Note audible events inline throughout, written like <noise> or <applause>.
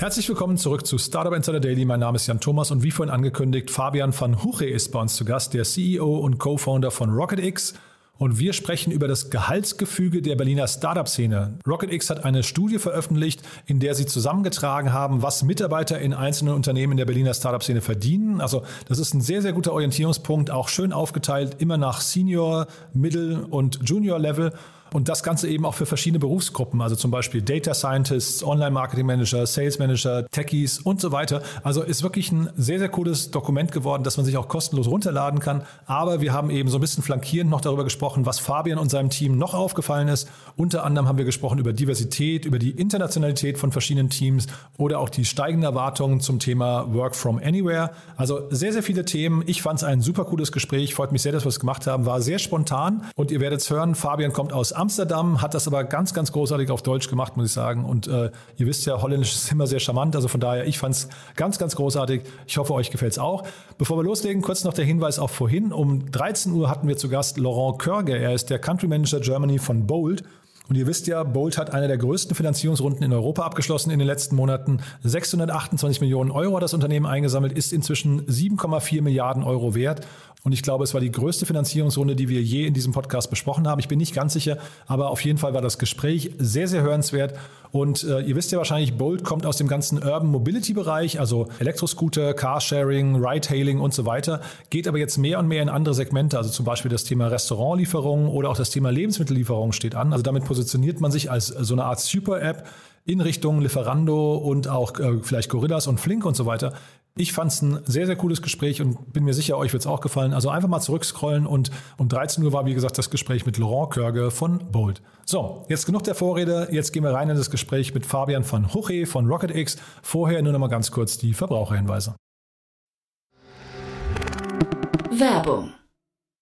Herzlich willkommen zurück zu Startup Insider Daily. Mein Name ist Jan Thomas und wie vorhin angekündigt, Fabian van Huche ist bei uns zu Gast, der CEO und Co-Founder von RocketX. Und wir sprechen über das Gehaltsgefüge der Berliner Startup-Szene. RocketX hat eine Studie veröffentlicht, in der sie zusammengetragen haben, was Mitarbeiter in einzelnen Unternehmen in der Berliner Startup-Szene verdienen. Also das ist ein sehr, sehr guter Orientierungspunkt, auch schön aufgeteilt, immer nach Senior, Middle und Junior Level. Und das Ganze eben auch für verschiedene Berufsgruppen, also zum Beispiel Data Scientists, Online-Marketing-Manager, Sales-Manager, Techies und so weiter. Also ist wirklich ein sehr, sehr cooles Dokument geworden, das man sich auch kostenlos runterladen kann. Aber wir haben eben so ein bisschen flankierend noch darüber gesprochen, was Fabian und seinem Team noch aufgefallen ist. Unter anderem haben wir gesprochen über Diversität, über die Internationalität von verschiedenen Teams oder auch die steigenden Erwartungen zum Thema Work from Anywhere. Also sehr, sehr viele Themen. Ich fand es ein super cooles Gespräch. Freut mich sehr, dass wir es gemacht haben. War sehr spontan. Und ihr werdet es hören, Fabian kommt aus Amsterdam, hat das aber ganz, ganz großartig auf Deutsch gemacht, muss ich sagen. Und äh, ihr wisst ja, Holländisch ist immer sehr charmant. Also von daher, ich fand es ganz, ganz großartig. Ich hoffe, euch gefällt es auch. Bevor wir loslegen, kurz noch der Hinweis auf vorhin. Um 13 Uhr hatten wir zu Gast Laurent Körge. Er ist der Country Manager Germany von Bold. Und ihr wisst ja, Bolt hat eine der größten Finanzierungsrunden in Europa abgeschlossen in den letzten Monaten. 628 Millionen Euro hat das Unternehmen eingesammelt, ist inzwischen 7,4 Milliarden Euro wert. Und ich glaube, es war die größte Finanzierungsrunde, die wir je in diesem Podcast besprochen haben. Ich bin nicht ganz sicher, aber auf jeden Fall war das Gespräch sehr, sehr hörenswert. Und äh, ihr wisst ja wahrscheinlich, Bolt kommt aus dem ganzen Urban Mobility Bereich, also Elektroscooter, Carsharing, Ride-Hailing und so weiter, geht aber jetzt mehr und mehr in andere Segmente, also zum Beispiel das Thema Restaurantlieferung oder auch das Thema Lebensmittellieferung steht an. Also damit positioniert man sich als so eine Art Super-App in Richtung Lieferando und auch äh, vielleicht Gorillas und Flink und so weiter. Ich fand es ein sehr, sehr cooles Gespräch und bin mir sicher, euch wird es auch gefallen. Also einfach mal zurückscrollen und um 13 Uhr war, wie gesagt, das Gespräch mit Laurent Körge von Bold. So, jetzt genug der Vorrede. Jetzt gehen wir rein in das Gespräch mit Fabian van Huche von RocketX. Vorher nur noch mal ganz kurz die Verbraucherhinweise. Werbung.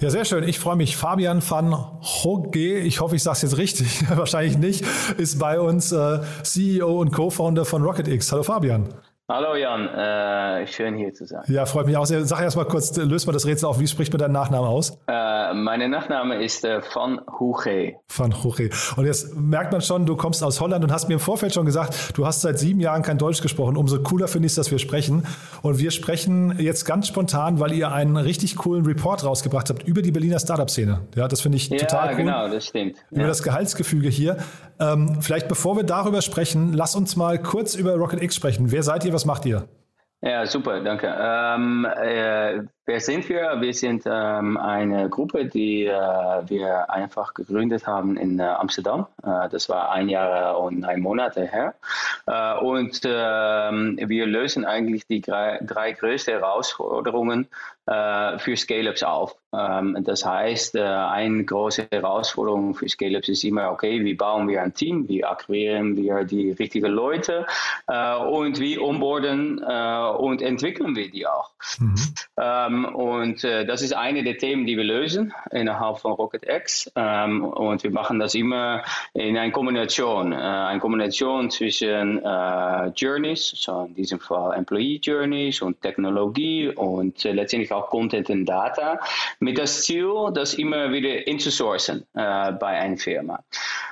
Ja, sehr schön. Ich freue mich. Fabian van Hogge, ich hoffe, ich sage es jetzt richtig, <laughs> wahrscheinlich nicht, ist bei uns äh, CEO und Co-Founder von RocketX. Hallo Fabian. Hallo Jan, äh, schön hier zu sein. Ja, freut mich auch sehr. Sag erst mal kurz, löst mal das Rätsel auf. Wie spricht man deinen Nachnamen aus? Äh, mein Nachname ist äh, Van Huche. Van Huche. Und jetzt merkt man schon, du kommst aus Holland und hast mir im Vorfeld schon gesagt, du hast seit sieben Jahren kein Deutsch gesprochen. Umso cooler finde ich es, dass wir sprechen. Und wir sprechen jetzt ganz spontan, weil ihr einen richtig coolen Report rausgebracht habt über die Berliner Startup-Szene. Ja, das finde ich ja, total cool. Ja, genau, das stimmt. Über ja. das Gehaltsgefüge hier. Ähm, vielleicht bevor wir darüber sprechen, lass uns mal kurz über RocketX sprechen. Wer seid ihr? Was macht ihr? Ja, super, danke. Ähm, äh, wer sind wir? Wir sind ähm, eine Gruppe, die äh, wir einfach gegründet haben in äh, Amsterdam. Äh, das war ein Jahr und neun Monate her. Äh, und ähm, wir lösen eigentlich die drei, drei größten Herausforderungen äh, für Scale-Ups auf. Ähm, das heißt, eine große Herausforderung für Scale-Ups ist immer, okay, wie bauen wir ein Team, wie akquirieren wir die richtigen Leute und wie onboarden und entwickeln wir die auch. Mhm. Ähm, und äh, das ist eine der Themen, die wir lösen innerhalb von RocketX. Ähm, und wir machen das immer in einer Kombination, äh, eine Kombination zwischen äh, Journeys, so in diesem Fall Employee Journeys und Technologie und äh, letztendlich auch Content und Data, mit das Ziel, das immer wieder inzusourcen äh, bei einer Firma.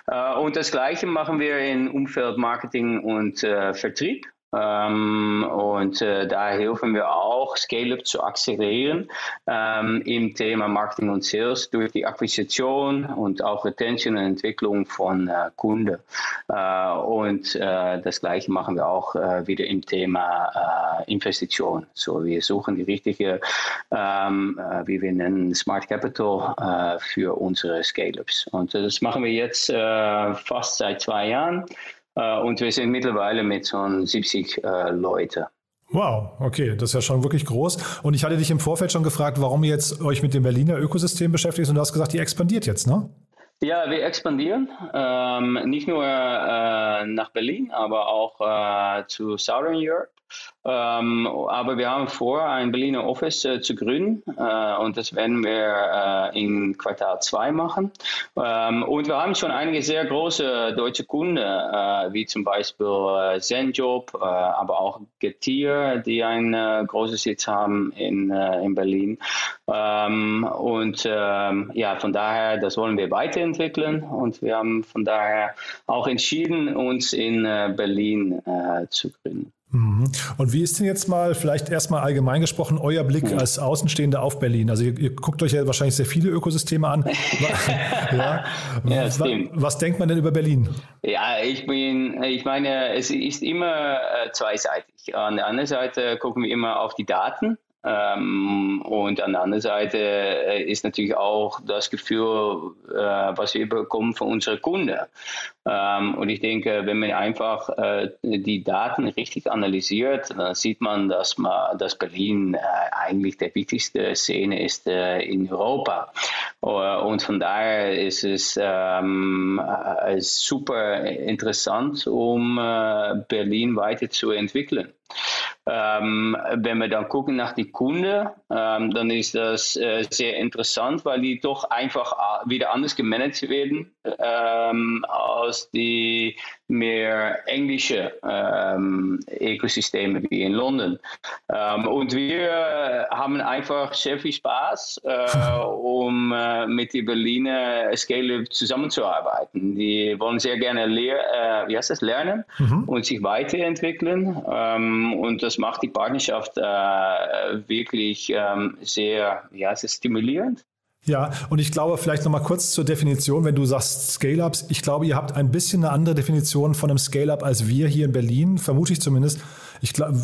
Äh, und das Gleiche machen wir im Umfeld Marketing und Vertrieb. Ähm, und äh, da helfen wir auch, Scale-up zu akzelerieren ähm, im Thema Marketing und Sales durch die Akquisition und auch Retention und Entwicklung von äh, Kunden. Äh, und äh, das Gleiche machen wir auch äh, wieder im Thema äh, Investition. So, wir suchen die richtige, ähm, wie wir nennen, Smart Capital für unsere Scale-ups. Und das machen wir jetzt fast seit zwei Jahren. Äh, und wir sind mittlerweile mit so 70 äh, Leute. Wow, okay, das ist ja schon wirklich groß. Und ich hatte dich im Vorfeld schon gefragt, warum ihr jetzt euch mit dem Berliner Ökosystem beschäftigt und du hast gesagt, ihr expandiert jetzt, ne? Ja, wir expandieren ähm, nicht nur äh, nach Berlin, aber auch äh, zu Southern Europe. Ähm, aber wir haben vor, ein Berliner Office äh, zu gründen äh, und das werden wir äh, in Quartal 2 machen. Ähm, und wir haben schon einige sehr große deutsche Kunden, äh, wie zum Beispiel äh, Zenjob, äh, aber auch Getir, die einen äh, großen Sitz haben in, in Berlin. Ähm, und ähm, ja, von daher, das wollen wir weiterentwickeln und wir haben von daher auch entschieden, uns in Berlin zu gründen. Mhm. Und wie ist denn jetzt mal, vielleicht erstmal allgemein gesprochen, euer Blick als Außenstehende auf Berlin? Also ihr, ihr guckt euch ja wahrscheinlich sehr viele Ökosysteme an. <laughs> ja. ja was, was denkt man denn über Berlin? Ja, ich bin, ich meine, es ist immer äh, zweiseitig. An der anderen Seite gucken wir immer auf die Daten ähm, und an der anderen Seite äh, ist natürlich auch das Gefühl, äh, was wir bekommen von unseren Kunden. Ähm, und ich denke, wenn man einfach äh, die Daten richtig analysiert, dann sieht man, dass, man, dass Berlin äh, eigentlich der wichtigste Szene ist äh, in Europa. und von daher ist es ähm, super interessant, um Berlin weiterzuentwickeln. Ähm, wenn wir dann gucken nach die Kunden, ähm, dann ist das äh, sehr interessant, weil die doch einfach äh, wieder anders gemanagt werden ähm, als die mehr englische ähm, Ökosysteme wie in London. Ähm, und wir haben einfach sehr viel Spaß, äh, um äh, mit den Berliner Scale zusammenzuarbeiten. Die wollen sehr gerne lehr äh, wie heißt das, lernen mhm. und sich weiterentwickeln. Ähm, und das macht die Partnerschaft äh, wirklich ähm, sehr ja, sehr stimulierend. Ja, und ich glaube, vielleicht nochmal kurz zur Definition, wenn du sagst Scale-Ups, ich glaube, ihr habt ein bisschen eine andere Definition von einem Scale-Up als wir hier in Berlin, vermute ich zumindest. Ich glaube,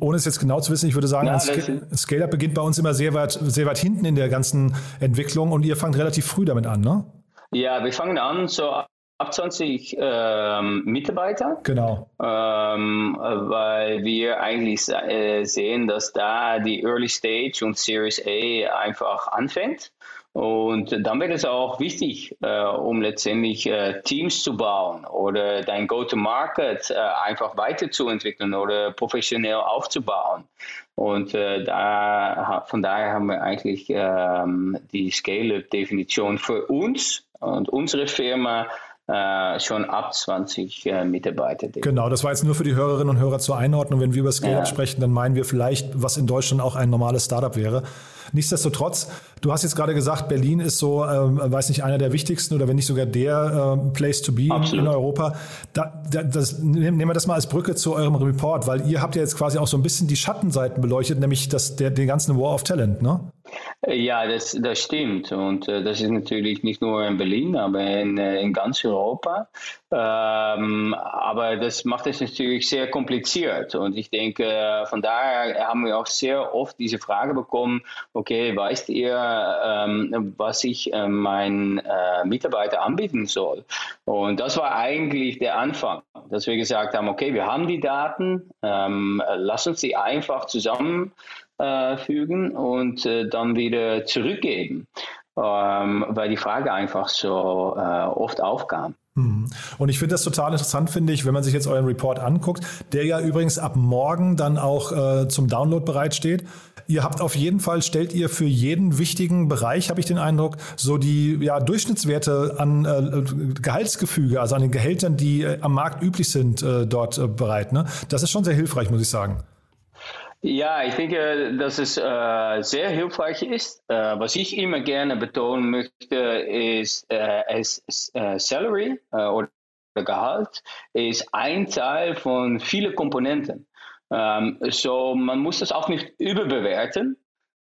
ohne es jetzt genau zu wissen, ich würde sagen, ja, ein Scale-Up beginnt bei uns immer sehr weit, sehr weit hinten in der ganzen Entwicklung und ihr fangt relativ früh damit an, ne? Ja, wir fangen an so ab 20 ähm, Mitarbeiter. Genau. Ähm, weil wir eigentlich äh, sehen, dass da die Early Stage und Series A einfach anfängt. Und dann wird es auch wichtig, äh, um letztendlich äh, Teams zu bauen oder dein Go-to-Market äh, einfach weiterzuentwickeln oder professionell aufzubauen. Und äh, da, von daher haben wir eigentlich ähm, die Scale-Definition für uns und unsere Firma äh, schon ab 20 äh, Mitarbeiter. Genau, das war jetzt nur für die Hörerinnen und Hörer zur Einordnung. Wenn wir über Scale-Up ja. sprechen, dann meinen wir vielleicht, was in Deutschland auch ein normales Startup wäre. Nichtsdestotrotz, du hast jetzt gerade gesagt, Berlin ist so, ähm, weiß nicht, einer der wichtigsten oder wenn nicht sogar der ähm, Place to be Absolut. in Europa. Da, da, das, nehmen wir das mal als Brücke zu eurem Report, weil ihr habt ja jetzt quasi auch so ein bisschen die Schattenseiten beleuchtet, nämlich das, der, den ganzen War of Talent, ne? Ja, das, das stimmt. Und äh, das ist natürlich nicht nur in Berlin, aber in, äh, in ganz Europa. Ähm, aber das macht es natürlich sehr kompliziert. Und ich denke, von daher haben wir auch sehr oft diese Frage bekommen, okay, weißt ihr, ähm, was ich äh, meinen äh, Mitarbeiter anbieten soll? Und das war eigentlich der Anfang, dass wir gesagt haben, okay, wir haben die Daten, ähm, lass uns sie einfach zusammen äh, fügen und äh, dann wieder zurückgeben, ähm, weil die Frage einfach so äh, oft aufkam. Mhm. Und ich finde das total interessant, finde ich, wenn man sich jetzt euren Report anguckt, der ja übrigens ab morgen dann auch äh, zum Download bereitsteht. Ihr habt auf jeden Fall, stellt ihr für jeden wichtigen Bereich, habe ich den Eindruck, so die ja, Durchschnittswerte an äh, Gehaltsgefüge, also an den Gehältern, die äh, am Markt üblich sind, äh, dort äh, bereit. Ne? Das ist schon sehr hilfreich, muss ich sagen. Ja, ich denke, dass es äh, sehr hilfreich ist. Äh, was ich immer gerne betonen möchte, ist, äh, es, äh, Salary äh, oder Gehalt ist ein Teil von vielen Komponenten. Ähm, so, man muss das auch nicht überbewerten,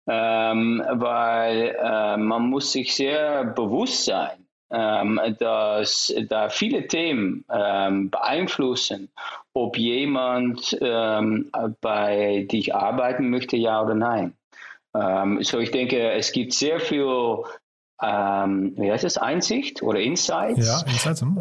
ähm, weil äh, man muss sich sehr bewusst sein, ähm, dass da viele Themen ähm, beeinflussen, ob jemand ähm, bei dich arbeiten möchte, ja oder nein. Ähm, so, ich denke, es gibt sehr viel ähm, wie heißt es, Einsicht oder Insights. Ja, Insights, hm,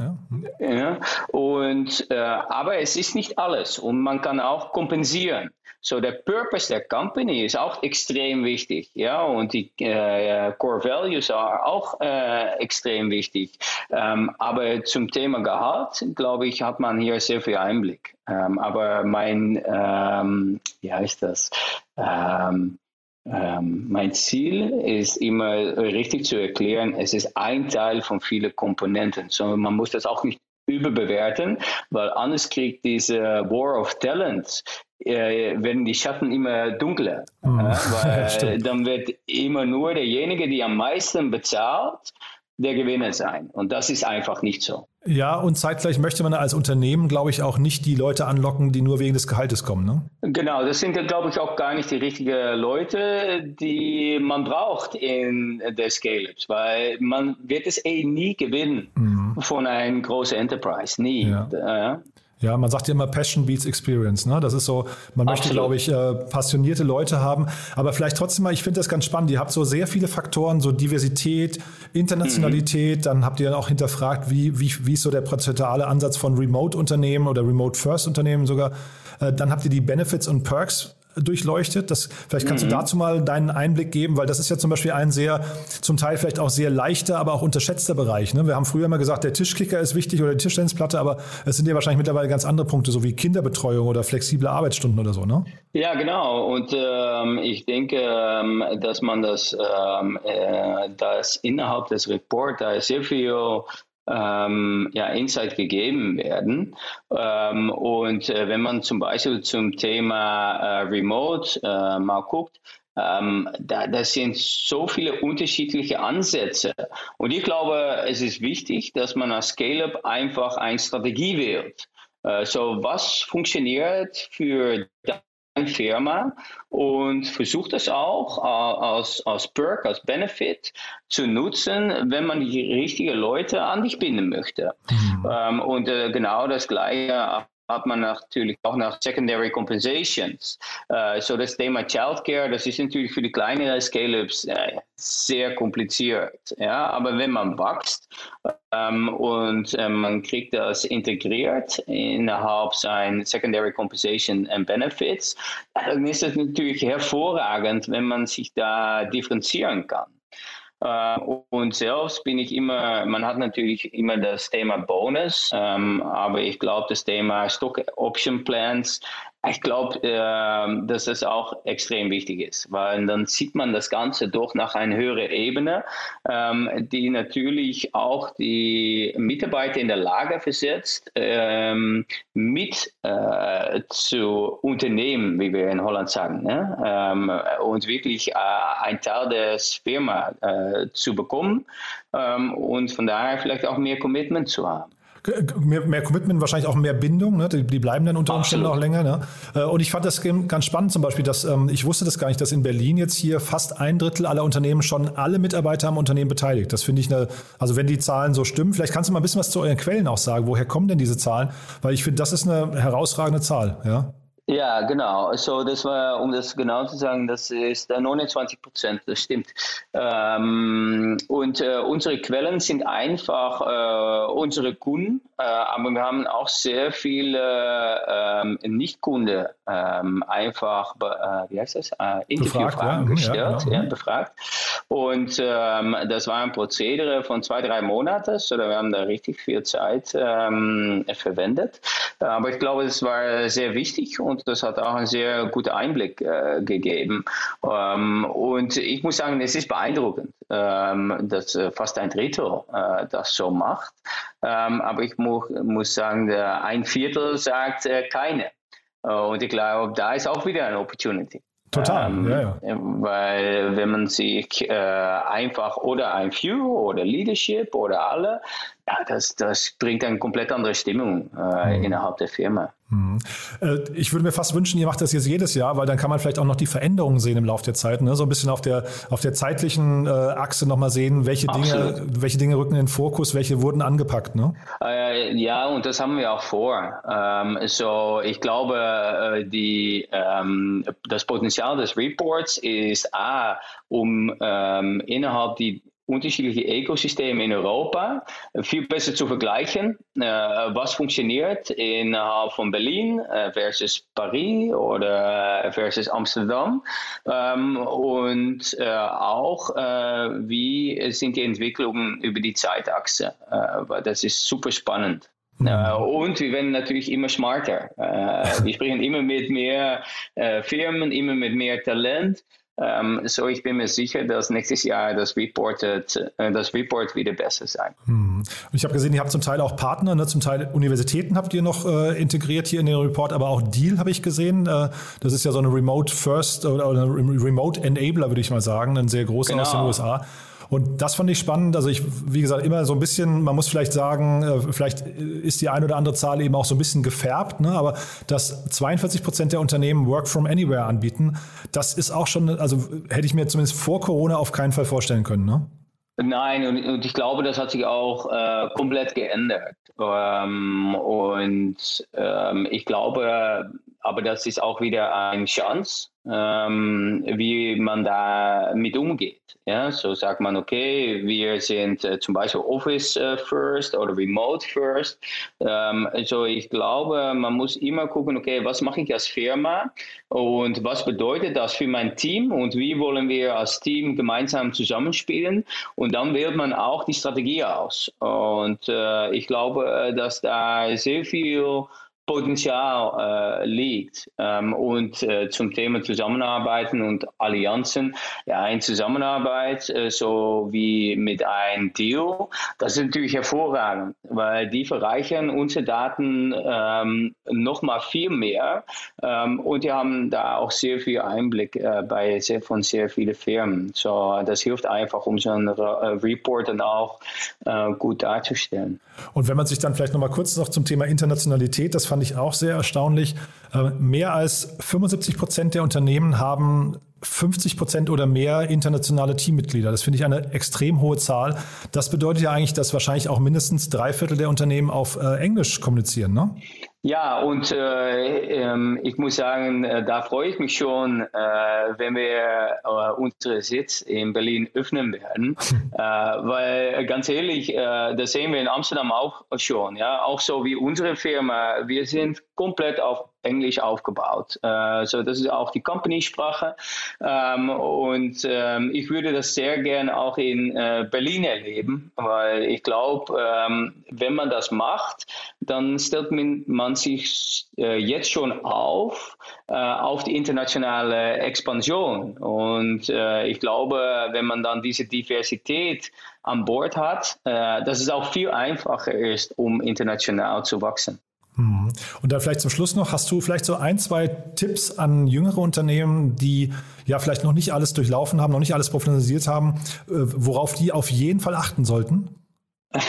ja. ja und, äh, aber es ist nicht alles und man kann auch kompensieren. So, der Purpose der Company ist auch extrem wichtig, ja, und die äh, Core Values sind auch äh, extrem wichtig. Ähm, aber zum Thema Gehalt, glaube ich, hat man hier sehr viel Einblick. Ähm, aber mein, ähm, wie heißt das? Ähm, ähm, mein Ziel ist immer richtig zu erklären, es ist ein Teil von vielen Komponenten. So, man muss das auch nicht überbewerten, weil anders kriegt diese War of Talents, äh, werden die Schatten immer dunkler. Mhm. Ja, <laughs> weil dann wird immer nur derjenige, der am meisten bezahlt, der Gewinner sein. Und das ist einfach nicht so. Ja, und zeitgleich möchte man als Unternehmen, glaube ich, auch nicht die Leute anlocken, die nur wegen des Gehaltes kommen. Ne? Genau, das sind, glaube ich, auch gar nicht die richtigen Leute, die man braucht in der Scale-Ups, weil man wird es eh nie gewinnen mhm. von einem großen Enterprise, nie. Ja. Ja, man sagt ja immer Passion beats Experience. Ne? Das ist so, man Absolut. möchte, glaube ich, äh, passionierte Leute haben. Aber vielleicht trotzdem mal, ich finde das ganz spannend. Ihr habt so sehr viele Faktoren, so Diversität, Internationalität. Mhm. Dann habt ihr dann auch hinterfragt, wie, wie, wie ist so der prozentuale Ansatz von Remote-Unternehmen oder Remote-First-Unternehmen sogar. Äh, dann habt ihr die Benefits und Perks durchleuchtet. Das, vielleicht kannst mhm. du dazu mal deinen Einblick geben, weil das ist ja zum Beispiel ein sehr, zum Teil vielleicht auch sehr leichter, aber auch unterschätzter Bereich. Ne? Wir haben früher immer gesagt, der Tischkicker ist wichtig oder die Tischtennisplatte, aber es sind ja wahrscheinlich mittlerweile ganz andere Punkte, so wie Kinderbetreuung oder flexible Arbeitsstunden oder so, ne? Ja, genau. Und ähm, ich denke, ähm, dass man das, ähm, äh, das innerhalb des Reports da sehr viel ähm, ja, Insight gegeben werden. Ähm, und äh, wenn man zum Beispiel zum Thema äh, Remote äh, mal guckt, ähm, da, das sind so viele unterschiedliche Ansätze. Und ich glaube, es ist wichtig, dass man als Scale-up einfach eine Strategie wählt. Äh, so, was funktioniert für Firma und versucht es auch äh, als, als Perk, als Benefit zu nutzen, wenn man die richtigen Leute an dich binden möchte. Mhm. Ähm, und äh, genau das Gleiche hat man natürlich auch nach Secondary Compensations. Uh, so das Thema Childcare, das ist natürlich für die kleineren Scale-Ups äh, sehr kompliziert. Ja? Aber wenn man wächst ähm, und äh, man kriegt das integriert innerhalb seiner Secondary Compensation and Benefits, dann ist es natürlich hervorragend, wenn man sich da differenzieren kann. Äh, und selbst bin ich immer, man hat natürlich immer das Thema Bonus, ähm, aber ich glaube, das Thema Stock Option Plans ich glaube, äh, dass das auch extrem wichtig ist, weil dann sieht man das Ganze doch nach einer höheren Ebene, ähm, die natürlich auch die Mitarbeiter in der Lage versetzt, ähm, mit äh, zu unternehmen, wie wir in Holland sagen, ne? ähm, und wirklich äh, ein Teil des Firma äh, zu bekommen ähm, und von daher vielleicht auch mehr Commitment zu haben. Mehr, mehr, Commitment, wahrscheinlich auch mehr Bindung, ne? die, die, bleiben dann unter Umständen auch länger. Ne? Äh, und ich fand das ganz spannend zum Beispiel, dass ähm, ich wusste das gar nicht, dass in Berlin jetzt hier fast ein Drittel aller Unternehmen schon alle Mitarbeiter am Unternehmen beteiligt. Das finde ich eine, also wenn die Zahlen so stimmen, vielleicht kannst du mal ein bisschen was zu euren Quellen auch sagen. Woher kommen denn diese Zahlen? Weil ich finde, das ist eine herausragende Zahl. Ja? Ja, genau. Also das war, um das genau zu sagen, das ist 29 äh, Prozent, das stimmt. Ähm, und äh, unsere Quellen sind einfach äh, unsere Kunden, äh, aber wir haben auch sehr viele ähm, Nicht-Kunden ähm, einfach, äh, wie heißt das, äh, Interviewfragen ja, gestellt, ja, genau. ja, befragt. Und ähm, das war ein Prozedere von zwei, drei Monaten, so wir haben da richtig viel Zeit ähm, verwendet. Aber ich glaube, es war sehr wichtig und das hat auch einen sehr guten Einblick äh, gegeben. Ähm, und ich muss sagen, es ist beeindruckend, ähm, dass äh, fast ein Drittel äh, das so macht. Ähm, aber ich mu muss sagen, ein Viertel sagt äh, keine. Äh, und ich glaube, da ist auch wieder eine Opportunity. Total, ähm, ja, ja. Weil wenn man sich äh, einfach oder ein View oder Leadership oder alle, ja, das, das bringt eine komplett andere Stimmung äh, mhm. innerhalb der Firma. Mhm. Äh, ich würde mir fast wünschen, ihr macht das jetzt jedes Jahr, weil dann kann man vielleicht auch noch die Veränderungen sehen im Laufe der Zeit. Ne? So ein bisschen auf der, auf der zeitlichen äh, Achse nochmal sehen, welche Dinge, welche Dinge rücken in den Fokus, welche wurden angepackt. Ne? Äh, ja, und das haben wir auch vor. Ähm, so, ich glaube, äh, die, ähm, das Potenzial des Reports ist A, um ähm, innerhalb die unterschiedliche Ökosysteme in Europa viel besser zu vergleichen. Äh, was funktioniert innerhalb von Berlin äh, versus Paris oder versus Amsterdam ähm, und äh, auch wie sind die Entwicklungen über die Zeitachse. das ist super spannend. Mhm. und wir werden natürlich immer smarter. wir sprechen immer mit mehr Firmen, immer mit mehr Talent. Ähm, so, ich bin mir sicher, dass nächstes Jahr das, Reported, äh, das Report wieder besser sein. Hm. Ich habe gesehen, ihr habt zum Teil auch Partner, ne? zum Teil Universitäten habt ihr noch äh, integriert hier in den Report, aber auch Deal habe ich gesehen. Äh, das ist ja so eine Remote First oder, oder Remote Enabler, würde ich mal sagen, ein sehr großer genau. aus den genau. USA. Und das fand ich spannend. Also ich, wie gesagt, immer so ein bisschen, man muss vielleicht sagen, äh, vielleicht ist die ein oder andere Zahl eben auch so ein bisschen gefärbt, ne? aber dass 42 Prozent der Unternehmen Work from Anywhere anbieten, das ist auch schon, also hätte ich mir zumindest vor Corona auf keinen Fall vorstellen können. Ne? Nein, und, und, ich glaube, das hat sich auch äh, komplett geändert. Ähm, und ähm, ich glaube, aber das ist auch wieder eine Chance, ähm, wie man da mit umgeht. Ja, so sagt man, okay, wir sind äh, zum Beispiel Office äh, First oder Remote First. Ähm, also ich glaube, man muss immer gucken, okay, was mache ich als Firma und was bedeutet das für mein Team und wie wollen wir als Team gemeinsam zusammenspielen und dann wählt man auch die Strategie aus. Und äh, ich glaube, dass da sehr viel Potenzial äh, liegt. Ähm, und äh, zum Thema Zusammenarbeiten und Allianzen, ja, in Zusammenarbeit, äh, so wie mit einem Deal, das ist natürlich hervorragend, weil die verreichern unsere Daten ähm, noch mal viel mehr ähm, und die haben da auch sehr viel Einblick äh, bei sehr, von sehr vielen Firmen. So, das hilft einfach, um so einen äh, Report dann auch äh, gut darzustellen. Und wenn man sich dann vielleicht noch mal kurz noch zum Thema Internationalität, das fand ich auch sehr erstaunlich. Äh, mehr als 75 Prozent der Unternehmen haben 50 Prozent oder mehr internationale Teammitglieder. Das finde ich eine extrem hohe Zahl. Das bedeutet ja eigentlich, dass wahrscheinlich auch mindestens drei Viertel der Unternehmen auf äh, Englisch kommunizieren, ne? Ja, und äh, ähm, ich muss sagen, äh, da freue ich mich schon, äh, wenn wir äh, unsere Sitz in Berlin öffnen werden, <laughs> äh, weil ganz ehrlich, äh, das sehen wir in Amsterdam auch schon, ja, auch so wie unsere Firma, wir sind komplett auf Englisch aufgebaut. Äh, so das ist auch die Company-Sprache ähm, und ähm, ich würde das sehr gerne auch in äh, Berlin erleben, weil ich glaube, ähm, wenn man das macht, dann stellt man sich äh, jetzt schon auf äh, auf die internationale Expansion und äh, ich glaube, wenn man dann diese Diversität an Bord hat, äh, dass es auch viel einfacher ist, um international zu wachsen. Mhm. Und dann vielleicht zum Schluss noch, hast du vielleicht so ein, zwei Tipps an jüngere Unternehmen, die ja vielleicht noch nicht alles durchlaufen haben, noch nicht alles professionalisiert haben, äh, worauf die auf jeden Fall achten sollten? <laughs>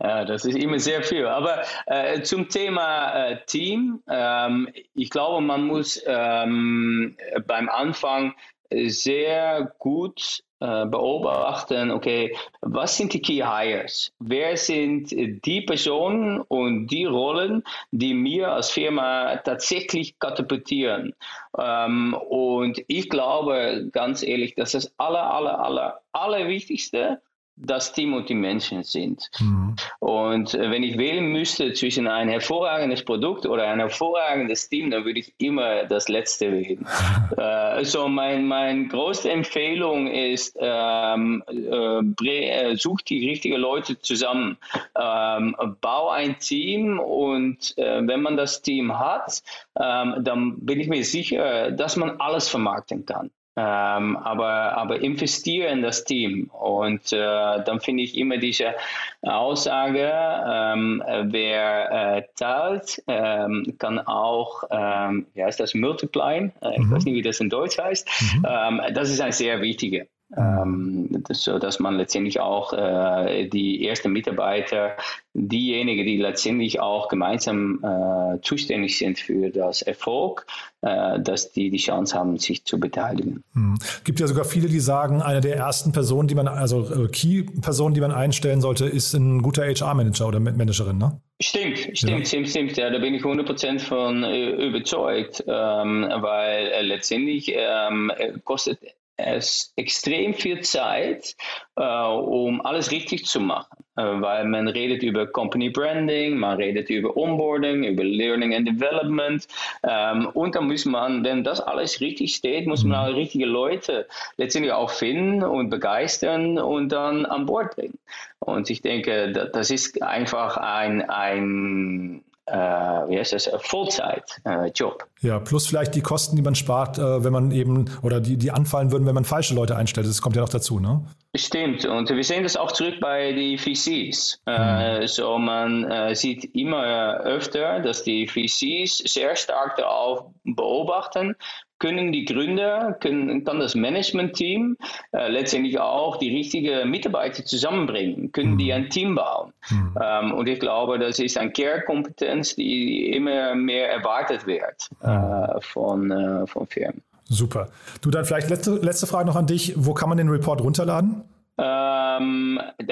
ja, das ist immer sehr viel. Aber äh, zum Thema äh, Team, ähm, ich glaube, man muss ähm, beim Anfang sehr gut äh, beobachten, okay, was sind die Key Hires? Wer sind die Personen und die Rollen, die mir als Firma tatsächlich katapultieren? Ähm, und ich glaube ganz ehrlich, dass das aller, aller, aller, aller Wichtigste das Team und die Menschen sind. Mhm. Und äh, wenn ich wählen müsste zwischen ein hervorragendes Produkt oder ein hervorragendes Team, dann würde ich immer das Letzte wählen. <laughs> äh, also mein, meine größte Empfehlung ist, ähm, äh, äh, such die richtigen Leute zusammen, ähm, bau ein Team und äh, wenn man das Team hat, ähm, dann bin ich mir sicher, dass man alles vermarkten kann. Ähm, aber, aber investiere in das Team. Und äh, dann finde ich immer diese Aussage, ähm, wer äh, teilt, ähm, kann auch, ähm, wie heißt das, multiplyen? Äh, ich mhm. weiß nicht, wie das in Deutsch heißt. Mhm. Ähm, das ist ein sehr wichtiger. Ähm, das, so dass man letztendlich auch äh, die ersten Mitarbeiter, diejenigen, die letztendlich auch gemeinsam äh, zuständig sind für das Erfolg, äh, dass die die Chance haben, sich zu beteiligen. Hm. Gibt ja sogar viele, die sagen, eine der ersten Personen, die man, also äh, Key-Personen, die man einstellen sollte, ist ein guter HR-Manager oder Managerin, ne? Stimmt, stimmt, ja. stimmt, stimmt. Ja, da bin ich 100% von äh, überzeugt, ähm, weil äh, letztendlich ähm, kostet es extrem viel Zeit, äh, um alles richtig zu machen, äh, weil man redet über Company Branding, man redet über Onboarding, über Learning and Development ähm, und dann muss man, wenn das alles richtig steht, muss man auch richtige Leute letztendlich auch finden und begeistern und dann an Bord bringen. Und ich denke, das ist einfach ein, ein wie heißt das, Vollzeitjob. Äh, ja, plus vielleicht die Kosten, die man spart, äh, wenn man eben, oder die, die anfallen würden, wenn man falsche Leute einstellt. Das kommt ja noch dazu, ne? Stimmt, und wir sehen das auch zurück bei den VCs. Mhm. so man sieht immer öfter, dass die VCs sehr stark darauf beobachten, können die Gründer, können, kann das Management-Team äh, letztendlich auch die richtigen Mitarbeiter zusammenbringen, können mhm. die ein Team bauen. Mhm. Ähm, und ich glaube, das ist eine Care-Kompetenz, die immer mehr erwartet wird mhm. äh, von, äh, von Firmen. Super. Du, dann vielleicht letzte, letzte Frage noch an dich. Wo kann man den Report runterladen? Ähm, <laughs>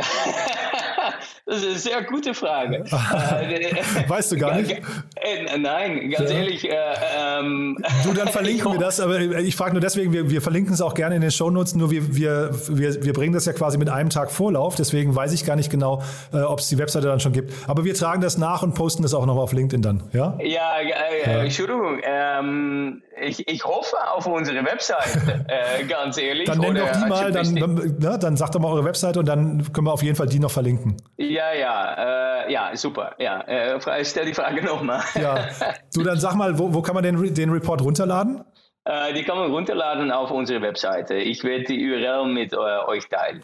das ist eine sehr gute Frage. <laughs> weißt du gar nicht? Äh, nein, ganz ja. ehrlich. Äh, ähm, du, dann verlinken wir <laughs> das, aber ich frage nur deswegen, wir, wir verlinken es auch gerne in den Shownotes, nur wir, wir, wir, wir bringen das ja quasi mit einem Tag Vorlauf, deswegen weiß ich gar nicht genau, äh, ob es die Webseite dann schon gibt. Aber wir tragen das nach und posten das auch noch auf LinkedIn dann, ja? Ja, äh, ja. Entschuldigung. Ähm, ich, ich hoffe auf unsere Webseite, <laughs> äh, ganz ehrlich. Dann wir auch die mal, dann, dann, ne, dann sagt doch mal eure Webseite und dann können wir auf jeden Fall die noch verlinken. Ja, ja, äh, ja, super. Ja, äh, stell die Frage nochmal. Ja, du dann sag mal, wo, wo kann man den, den Report runterladen? Äh, die kann man runterladen auf unsere Webseite. Ich werde die URL mit äh, euch teilen.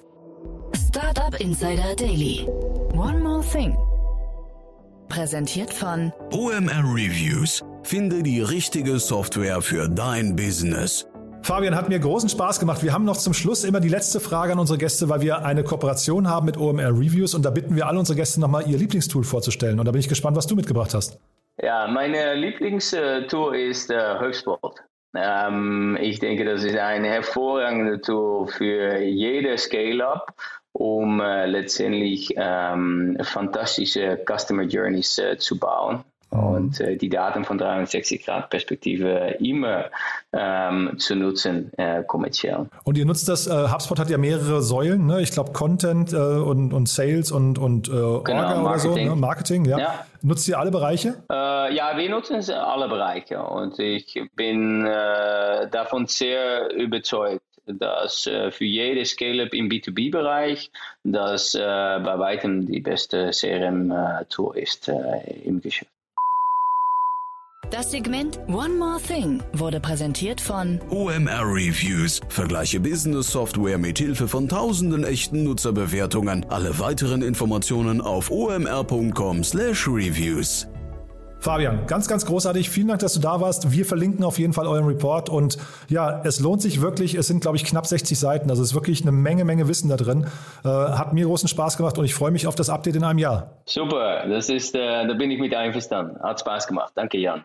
Startup Insider Daily. One more thing. Präsentiert von OMR Reviews. Finde die richtige Software für dein Business. Fabian, hat mir großen Spaß gemacht. Wir haben noch zum Schluss immer die letzte Frage an unsere Gäste, weil wir eine Kooperation haben mit OMR Reviews und da bitten wir alle unsere Gäste nochmal ihr Lieblingstool vorzustellen. Und da bin ich gespannt, was du mitgebracht hast. Ja, meine Lieblingstool ist äh, HubSpot. Ähm, ich denke, das ist ein hervorragendes Tool für jede Scale-Up, um äh, letztendlich ähm, fantastische Customer Journeys äh, zu bauen und äh, die Daten von 360-Grad-Perspektive immer ähm, zu nutzen, äh, kommerziell. Und ihr nutzt das, äh, HubSpot hat ja mehrere Säulen, ne? ich glaube Content äh, und, und Sales und, und äh, genau, Orga oder so, ne? Marketing, ja. ja. Nutzt ihr alle Bereiche? Äh, ja, wir nutzen alle Bereiche und ich bin davon sehr überzeugt dass äh, für jede Scale-up im B2B-Bereich das äh, bei weitem die beste CRM-Tool ist äh, im Geschäft. Das Segment One More Thing wurde präsentiert von OMR Reviews. Vergleiche Business Software mit Hilfe von tausenden echten Nutzerbewertungen. Alle weiteren Informationen auf omr.com/reviews. Fabian, ganz, ganz großartig. Vielen Dank, dass du da warst. Wir verlinken auf jeden Fall euren Report und ja, es lohnt sich wirklich. Es sind, glaube ich, knapp 60 Seiten. Also es ist wirklich eine Menge, Menge Wissen da drin. Äh, hat mir großen Spaß gemacht und ich freue mich auf das Update in einem Jahr. Super, das ist, äh, da bin ich mit einverstanden. Hat Spaß gemacht. Danke, Jan.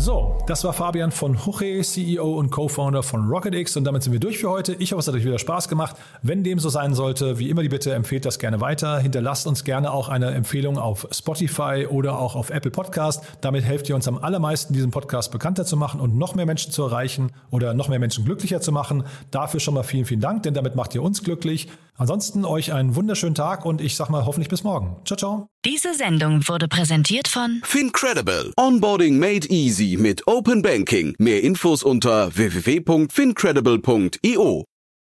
So, das war Fabian von Huche, CEO und Co-Founder von RocketX und damit sind wir durch für heute. Ich hoffe, es hat euch wieder Spaß gemacht. Wenn dem so sein sollte, wie immer die Bitte, empfehlt das gerne weiter. Hinterlasst uns gerne auch eine Empfehlung auf Spotify oder auch auf Apple Podcast. Damit helft ihr uns am allermeisten, diesen Podcast bekannter zu machen und noch mehr Menschen zu erreichen oder noch mehr Menschen glücklicher zu machen. Dafür schon mal vielen, vielen Dank, denn damit macht ihr uns glücklich. Ansonsten euch einen wunderschönen Tag und ich sag mal hoffentlich bis morgen. Ciao, ciao. Diese Sendung wurde präsentiert von Fincredible. Onboarding made easy mit Open Banking. Mehr Infos unter www.fincredible.io.